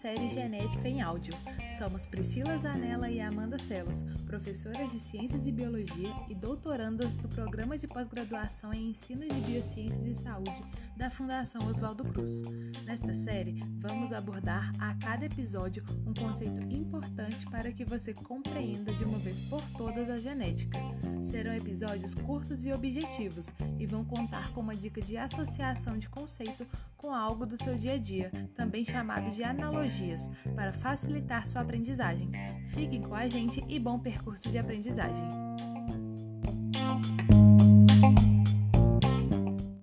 série Genética em Áudio. Somos Priscila Zanella e Amanda Celos, professoras de Ciências e Biologia e doutorandas do Programa de Pós-Graduação em Ensino de Biociências e Saúde da Fundação Oswaldo Cruz. Nesta série, vamos abordar a cada episódio um conceito importante para que você compreenda de uma vez por todas a genética. Serão episódios curtos e objetivos e vão contar com uma dica de associação de conceito com algo do seu dia a dia, também chamado de analogias, para facilitar sua aprendizagem. Fiquem com a gente e bom percurso de aprendizagem!